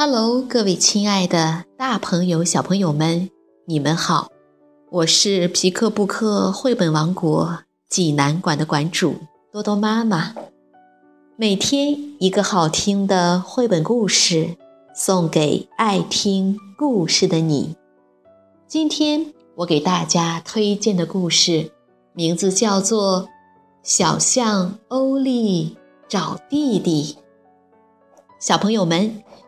Hello，各位亲爱的大朋友、小朋友们，你们好！我是皮克布克绘本王国济南馆的馆主多多妈妈。每天一个好听的绘本故事，送给爱听故事的你。今天我给大家推荐的故事，名字叫做《小象欧丽找弟弟》。小朋友们。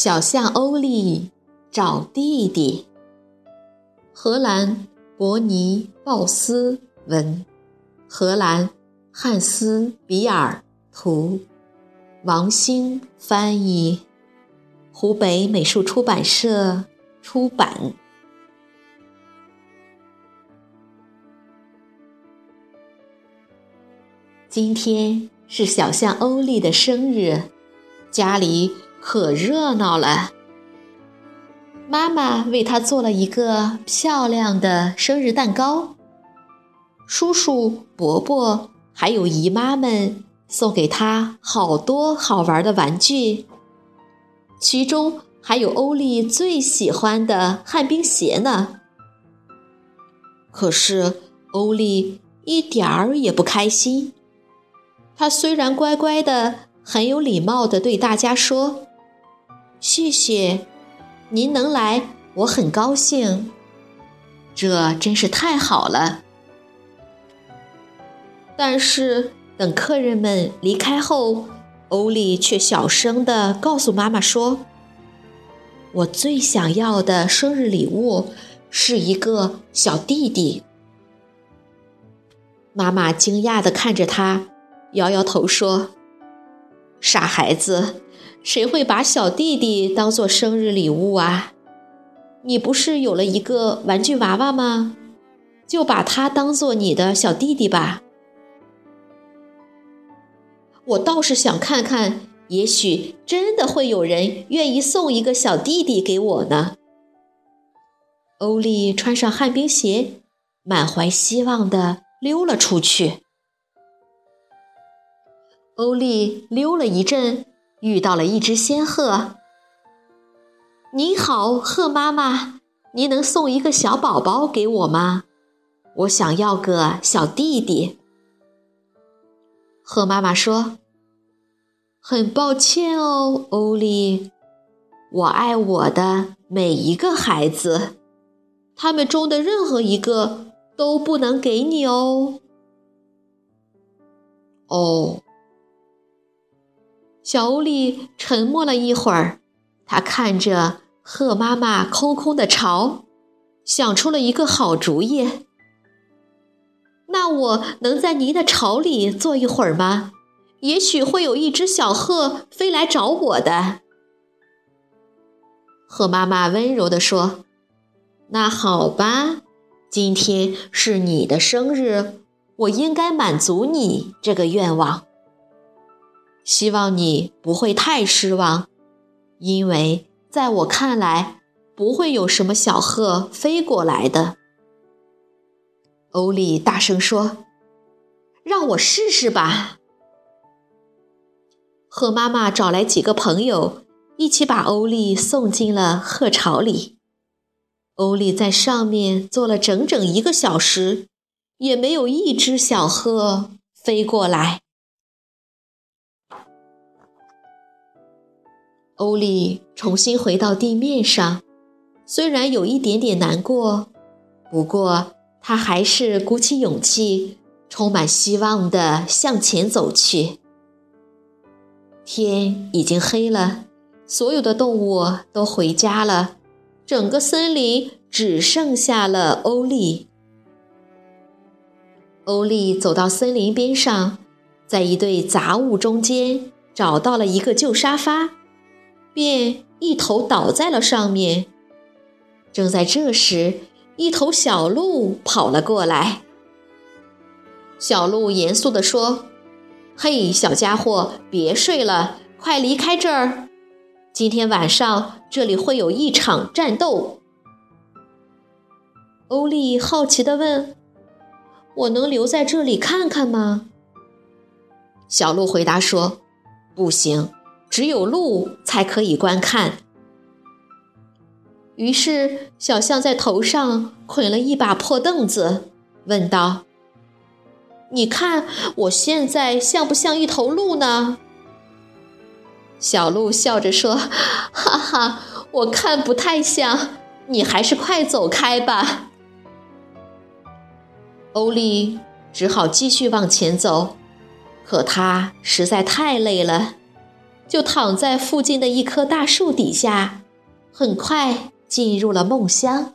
小象欧利找弟弟。荷兰伯尼鲍斯文，荷兰汉斯比尔图，王兴翻译，湖北美术出版社出版。今天是小象欧利的生日，家里。可热闹了！妈妈为他做了一个漂亮的生日蛋糕，叔叔、伯伯还有姨妈们送给他好多好玩的玩具，其中还有欧丽最喜欢的旱冰鞋呢。可是欧丽一点儿也不开心。他虽然乖乖的、很有礼貌的对大家说。谢谢，您能来，我很高兴。这真是太好了。但是等客人们离开后，欧丽却小声的告诉妈妈说：“我最想要的生日礼物是一个小弟弟。”妈妈惊讶的看着他，摇摇头说：“傻孩子。”谁会把小弟弟当做生日礼物啊？你不是有了一个玩具娃娃吗？就把它当做你的小弟弟吧。我倒是想看看，也许真的会有人愿意送一个小弟弟给我呢。欧丽穿上旱冰鞋，满怀希望地溜了出去。欧丽溜了一阵。遇到了一只仙鹤。你好，鹤妈妈，您能送一个小宝宝给我吗？我想要个小弟弟。鹤妈妈说：“很抱歉哦，欧丽，我爱我的每一个孩子，他们中的任何一个都不能给你哦。”哦。小欧丽沉默了一会儿，她看着鹤妈妈空空的巢，想出了一个好主意。那我能在您的巢里坐一会儿吗？也许会有一只小鹤飞来找我的。鹤妈妈温柔地说：“那好吧，今天是你的生日，我应该满足你这个愿望。”希望你不会太失望，因为在我看来，不会有什么小鹤飞过来的。欧丽大声说：“让我试试吧。”鹤妈妈找来几个朋友，一起把欧丽送进了鹤巢里。欧丽在上面坐了整整一个小时，也没有一只小鹤飞过来。欧丽重新回到地面上，虽然有一点点难过，不过他还是鼓起勇气，充满希望地向前走去。天已经黑了，所有的动物都回家了，整个森林只剩下了欧丽。欧丽走到森林边上，在一堆杂物中间找到了一个旧沙发。便一头倒在了上面。正在这时，一头小鹿跑了过来。小鹿严肃地说：“嘿，小家伙，别睡了，快离开这儿！今天晚上这里会有一场战斗。”欧丽好奇地问：“我能留在这里看看吗？”小鹿回答说：“不行，只有鹿才可以观看。”于是，小象在头上捆了一把破凳子，问道：“你看我现在像不像一头鹿呢？”小鹿笑着说：“哈哈，我看不太像，你还是快走开吧。”欧丽只好继续往前走，可他实在太累了，就躺在附近的一棵大树底下，很快。进入了梦乡。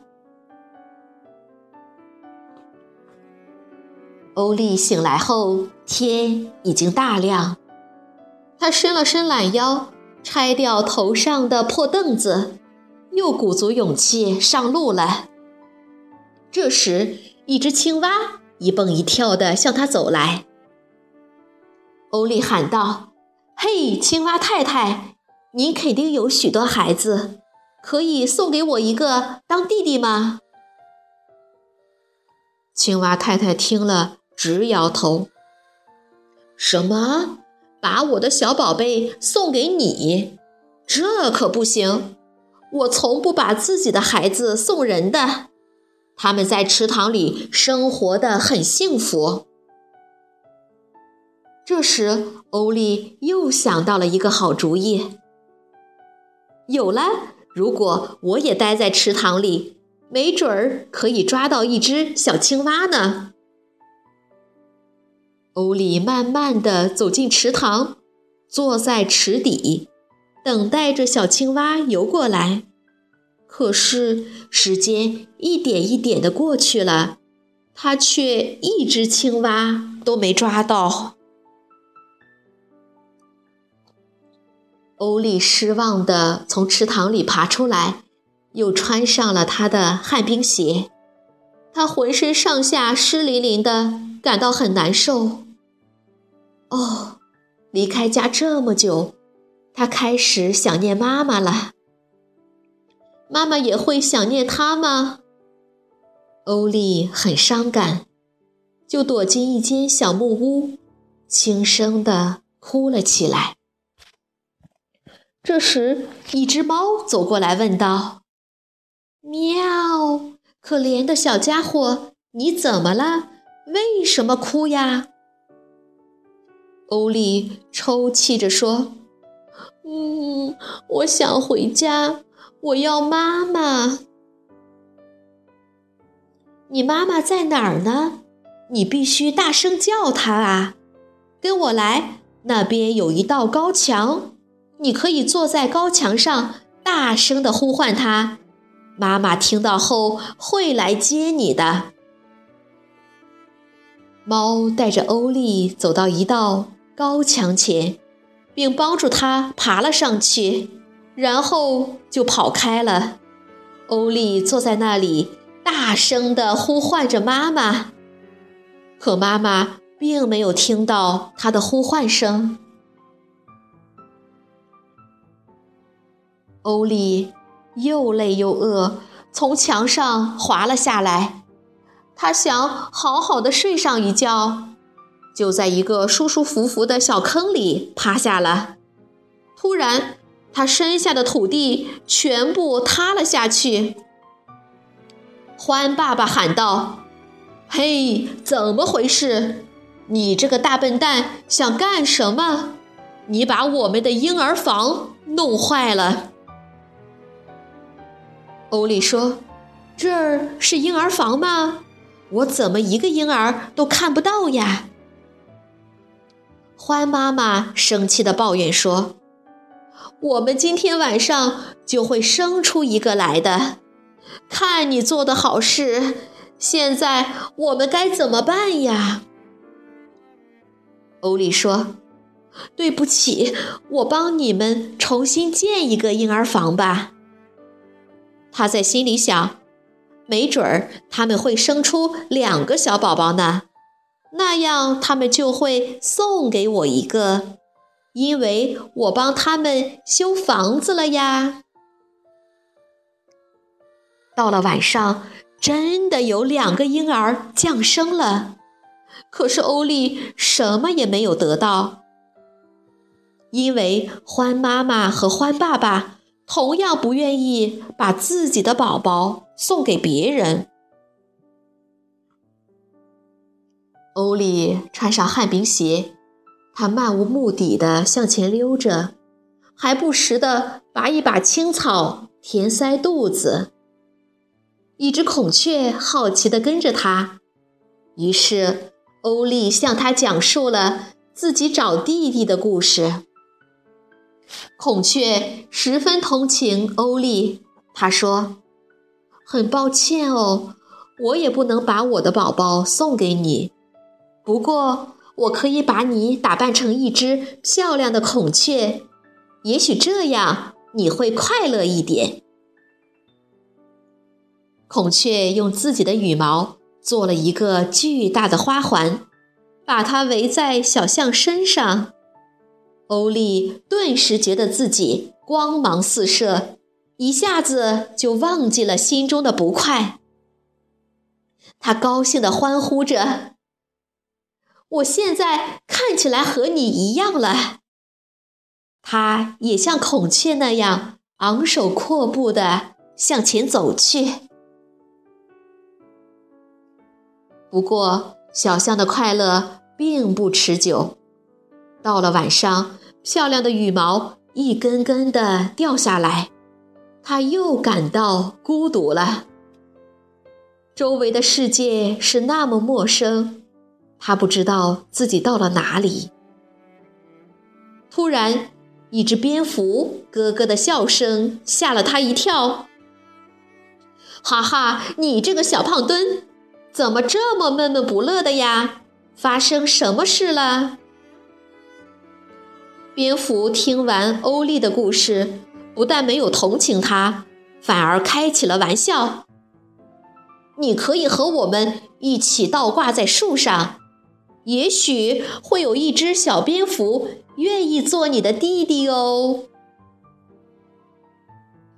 欧丽醒来后，天已经大亮。他伸了伸懒腰，拆掉头上的破凳子，又鼓足勇气上路了。这时，一只青蛙一蹦一跳地向他走来。欧丽喊道：“嘿，青蛙太太，您肯定有许多孩子。”可以送给我一个当弟弟吗？青蛙太太听了直摇头。什么？把我的小宝贝送给你？这可不行！我从不把自己的孩子送人的。他们在池塘里生活的很幸福。这时，欧丽又想到了一个好主意。有了。如果我也待在池塘里，没准儿可以抓到一只小青蛙呢。欧丽慢慢地走进池塘，坐在池底，等待着小青蛙游过来。可是时间一点一点的过去了，他却一只青蛙都没抓到。欧丽失望地从池塘里爬出来，又穿上了他的旱冰鞋。他浑身上下湿淋淋的，感到很难受。哦，离开家这么久，他开始想念妈妈了。妈妈也会想念他吗？欧丽很伤感，就躲进一间小木屋，轻声地哭了起来。这时，一只猫走过来问道：“喵，可怜的小家伙，你怎么了？为什么哭呀？”欧丽抽泣着说：“嗯，我想回家，我要妈妈。你妈妈在哪儿呢？你必须大声叫她啊！跟我来，那边有一道高墙。”你可以坐在高墙上，大声的呼唤他。妈妈听到后会来接你的。猫带着欧丽走到一道高墙前，并帮助他爬了上去，然后就跑开了。欧丽坐在那里，大声的呼唤着妈妈，可妈妈并没有听到她的呼唤声。欧丽又累又饿，从墙上滑了下来。他想好好的睡上一觉，就在一个舒舒服服的小坑里趴下了。突然，他身下的土地全部塌了下去。欢爸爸喊道：“嘿，怎么回事？你这个大笨蛋想干什么？你把我们的婴儿房弄坏了！”欧丽说：“这儿是婴儿房吗？我怎么一个婴儿都看不到呀？”欢妈妈生气地抱怨说：“我们今天晚上就会生出一个来的。看你做的好事，现在我们该怎么办呀？”欧丽说：“对不起，我帮你们重新建一个婴儿房吧。他在心里想，没准儿他们会生出两个小宝宝呢，那样他们就会送给我一个，因为我帮他们修房子了呀。到了晚上，真的有两个婴儿降生了，可是欧丽什么也没有得到。因为欢妈妈和欢爸爸同样不愿意把自己的宝宝送给别人。欧丽穿上旱冰鞋，她漫无目的的向前溜着，还不时的拔一把青草填塞肚子。一只孔雀好奇的跟着他，于是欧丽向他讲述了自己找弟弟的故事。孔雀十分同情欧丽，他说：“很抱歉哦，我也不能把我的宝宝送给你。不过，我可以把你打扮成一只漂亮的孔雀，也许这样你会快乐一点。”孔雀用自己的羽毛做了一个巨大的花环，把它围在小象身上。欧丽顿时觉得自己光芒四射，一下子就忘记了心中的不快。他高兴地欢呼着：“我现在看起来和你一样了。”他也像孔雀那样昂首阔步地向前走去。不过，小象的快乐并不持久。到了晚上，漂亮的羽毛一根根的掉下来，它又感到孤独了。周围的世界是那么陌生，他不知道自己到了哪里。突然，一只蝙蝠咯咯的笑声吓了他一跳。哈哈，你这个小胖墩，怎么这么闷闷不乐的呀？发生什么事了？蝙蝠听完欧丽的故事，不但没有同情他，反而开起了玩笑。你可以和我们一起倒挂在树上，也许会有一只小蝙蝠愿意做你的弟弟哦。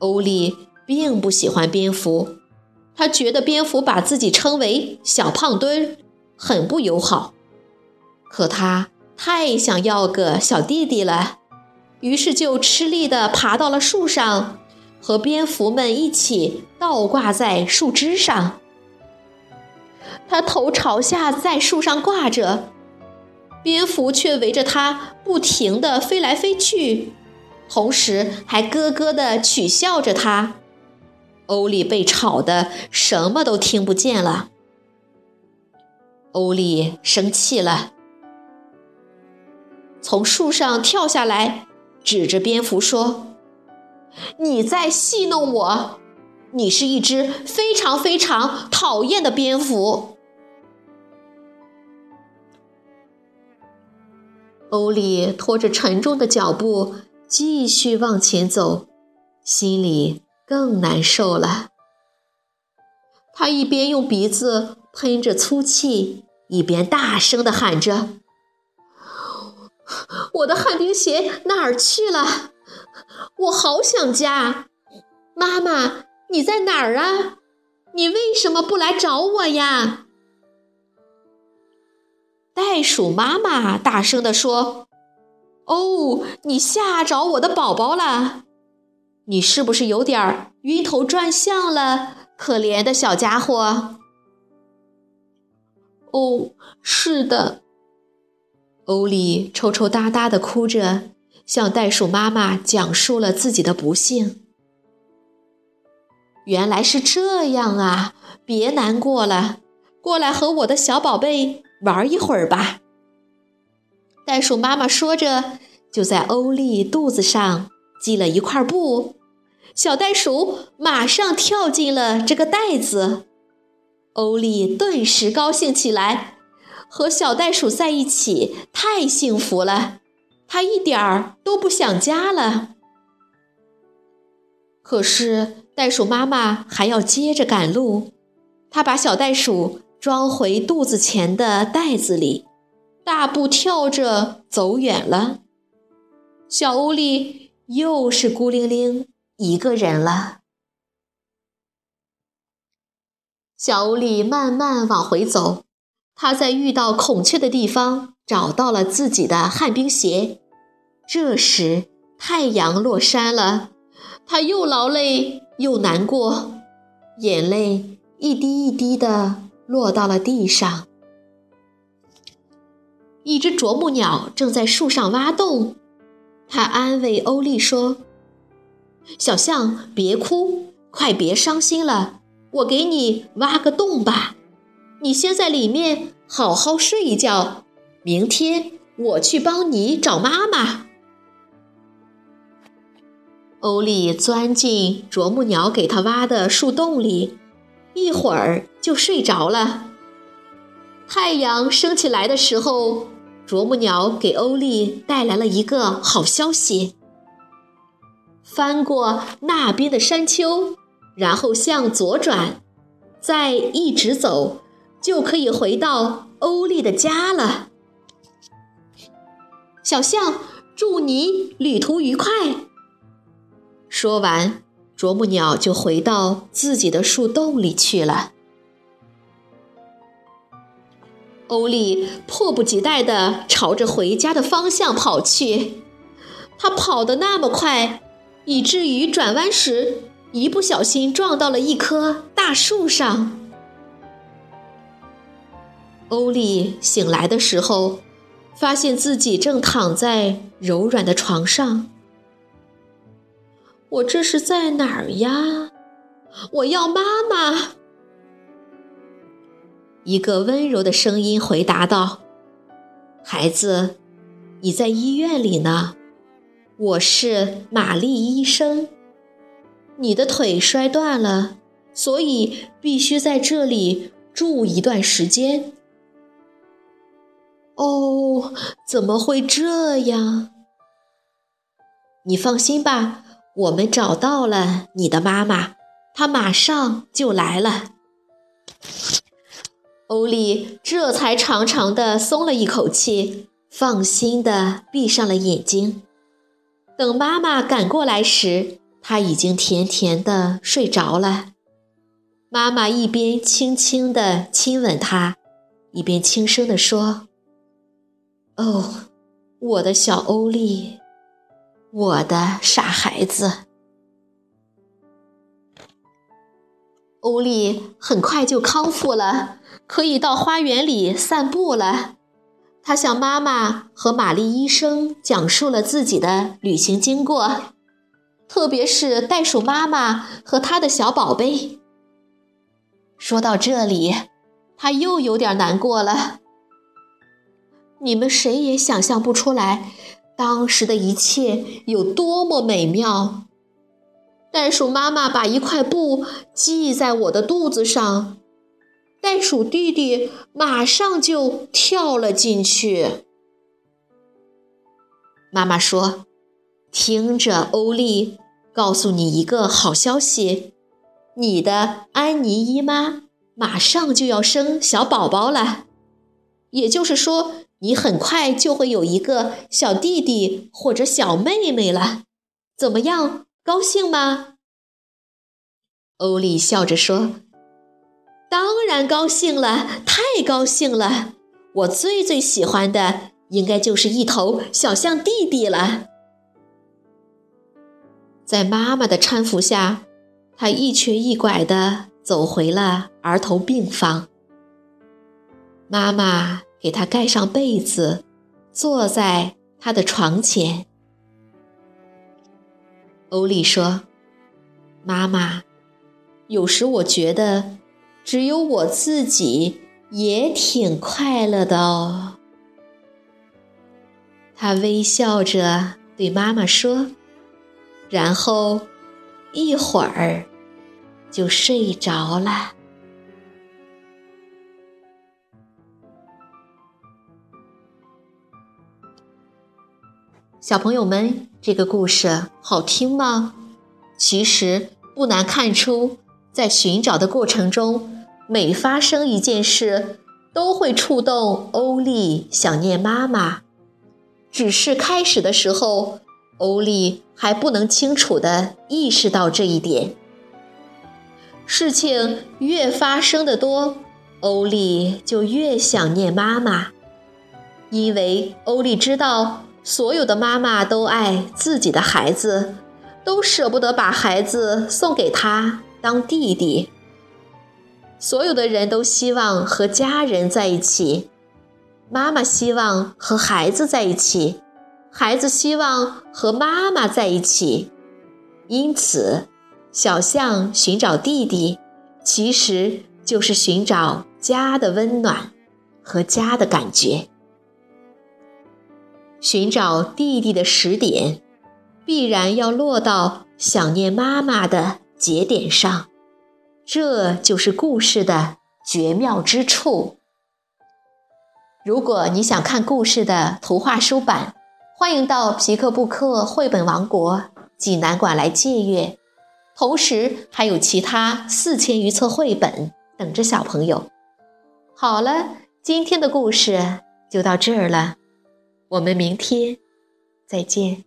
欧丽并不喜欢蝙蝠，他觉得蝙蝠把自己称为“小胖墩”很不友好。可他。太想要个小弟弟了，于是就吃力地爬到了树上，和蝙蝠们一起倒挂在树枝上。他头朝下在树上挂着，蝙蝠却围着他不停地飞来飞去，同时还咯咯地取笑着他。欧丽被吵得什么都听不见了。欧丽生气了。从树上跳下来，指着蝙蝠说：“你在戏弄我！你是一只非常非常讨厌的蝙蝠。”欧利拖着沉重的脚步继续往前走，心里更难受了。他一边用鼻子喷着粗气，一边大声地喊着。我的旱冰鞋哪儿去了？我好想家，妈妈，你在哪儿啊？你为什么不来找我呀？袋鼠妈妈大声地说：“哦，你吓着我的宝宝了，你是不是有点晕头转向了？可怜的小家伙。”哦，是的。欧丽抽抽搭搭地哭着，向袋鼠妈妈讲述了自己的不幸。原来是这样啊！别难过了，过来和我的小宝贝玩一会儿吧。袋鼠妈妈说着，就在欧丽肚子上系了一块布，小袋鼠马上跳进了这个袋子。欧丽顿时高兴起来。和小袋鼠在一起太幸福了，他一点儿都不想家了。可是袋鼠妈妈还要接着赶路，她把小袋鼠装回肚子前的袋子里，大步跳着走远了。小屋里又是孤零零一个人了。小屋里慢慢往回走，他在遇到孔雀的地方找到了自己的旱冰鞋。这时太阳落山了。他又劳累又难过，眼泪一滴一滴的落到了地上。一只啄木鸟正在树上挖洞，它安慰欧丽说：“小象，别哭，快别伤心了，我给你挖个洞吧，你先在里面好好睡一觉，明天我去帮你找妈妈。”欧丽钻进啄木鸟给他挖的树洞里，一会儿就睡着了。太阳升起来的时候，啄木鸟给欧丽带来了一个好消息：翻过那边的山丘，然后向左转，再一直走，就可以回到欧丽的家了。小象，祝你旅途愉快。说完，啄木鸟就回到自己的树洞里去了。欧丽迫不及待地朝着回家的方向跑去，他跑得那么快，以至于转弯时一不小心撞到了一棵大树上。欧丽醒来的时候，发现自己正躺在柔软的床上。我这是在哪儿呀？我要妈妈。一个温柔的声音回答道：“孩子，你在医院里呢。我是玛丽医生。你的腿摔断了，所以必须在这里住一段时间。”哦，怎么会这样？你放心吧。我们找到了你的妈妈，她马上就来了。欧丽这才长长的松了一口气，放心的闭上了眼睛。等妈妈赶过来时，她已经甜甜的睡着了。妈妈一边轻轻的亲吻她，一边轻声的说：“哦，我的小欧丽。”我的傻孩子，欧丽很快就康复了，可以到花园里散步了。他向妈妈和玛丽医生讲述了自己的旅行经过，特别是袋鼠妈妈和他的小宝贝。说到这里，他又有点难过了。你们谁也想象不出来。当时的一切有多么美妙！袋鼠妈妈把一块布系在我的肚子上，袋鼠弟弟马上就跳了进去。妈妈说：“听着，欧丽，告诉你一个好消息，你的安妮姨妈马上就要生小宝宝了，也就是说。”你很快就会有一个小弟弟或者小妹妹了，怎么样？高兴吗？欧丽笑着说：“当然高兴了，太高兴了！我最最喜欢的应该就是一头小象弟弟了。”在妈妈的搀扶下，他一瘸一拐地走回了儿童病房。妈妈。给他盖上被子，坐在他的床前。欧丽说：“妈妈，有时我觉得，只有我自己也挺快乐的哦。”他微笑着对妈妈说，然后一会儿就睡着了。小朋友们，这个故事好听吗？其实不难看出，在寻找的过程中，每发生一件事，都会触动欧丽想念妈妈。只是开始的时候，欧丽还不能清楚地意识到这一点。事情越发生的多，欧丽就越想念妈妈，因为欧丽知道，所有的妈妈都爱自己的孩子，都舍不得把孩子送给他当弟弟。所有的人都希望和家人在一起。妈妈希望和孩子在一起，孩子希望和妈妈在一起，因此，小象寻找弟弟，其实就是寻找家的温暖和家的感觉。寻找弟弟的时点，必然要落到想念妈妈的节点上，这就是故事的绝妙之处。如果你想看故事的图画书版，欢迎到皮克布克绘本王国济南馆来借阅。同时，还有其他四千余册绘本等着小朋友。好了，今天的故事就到这儿了，我们明天再见。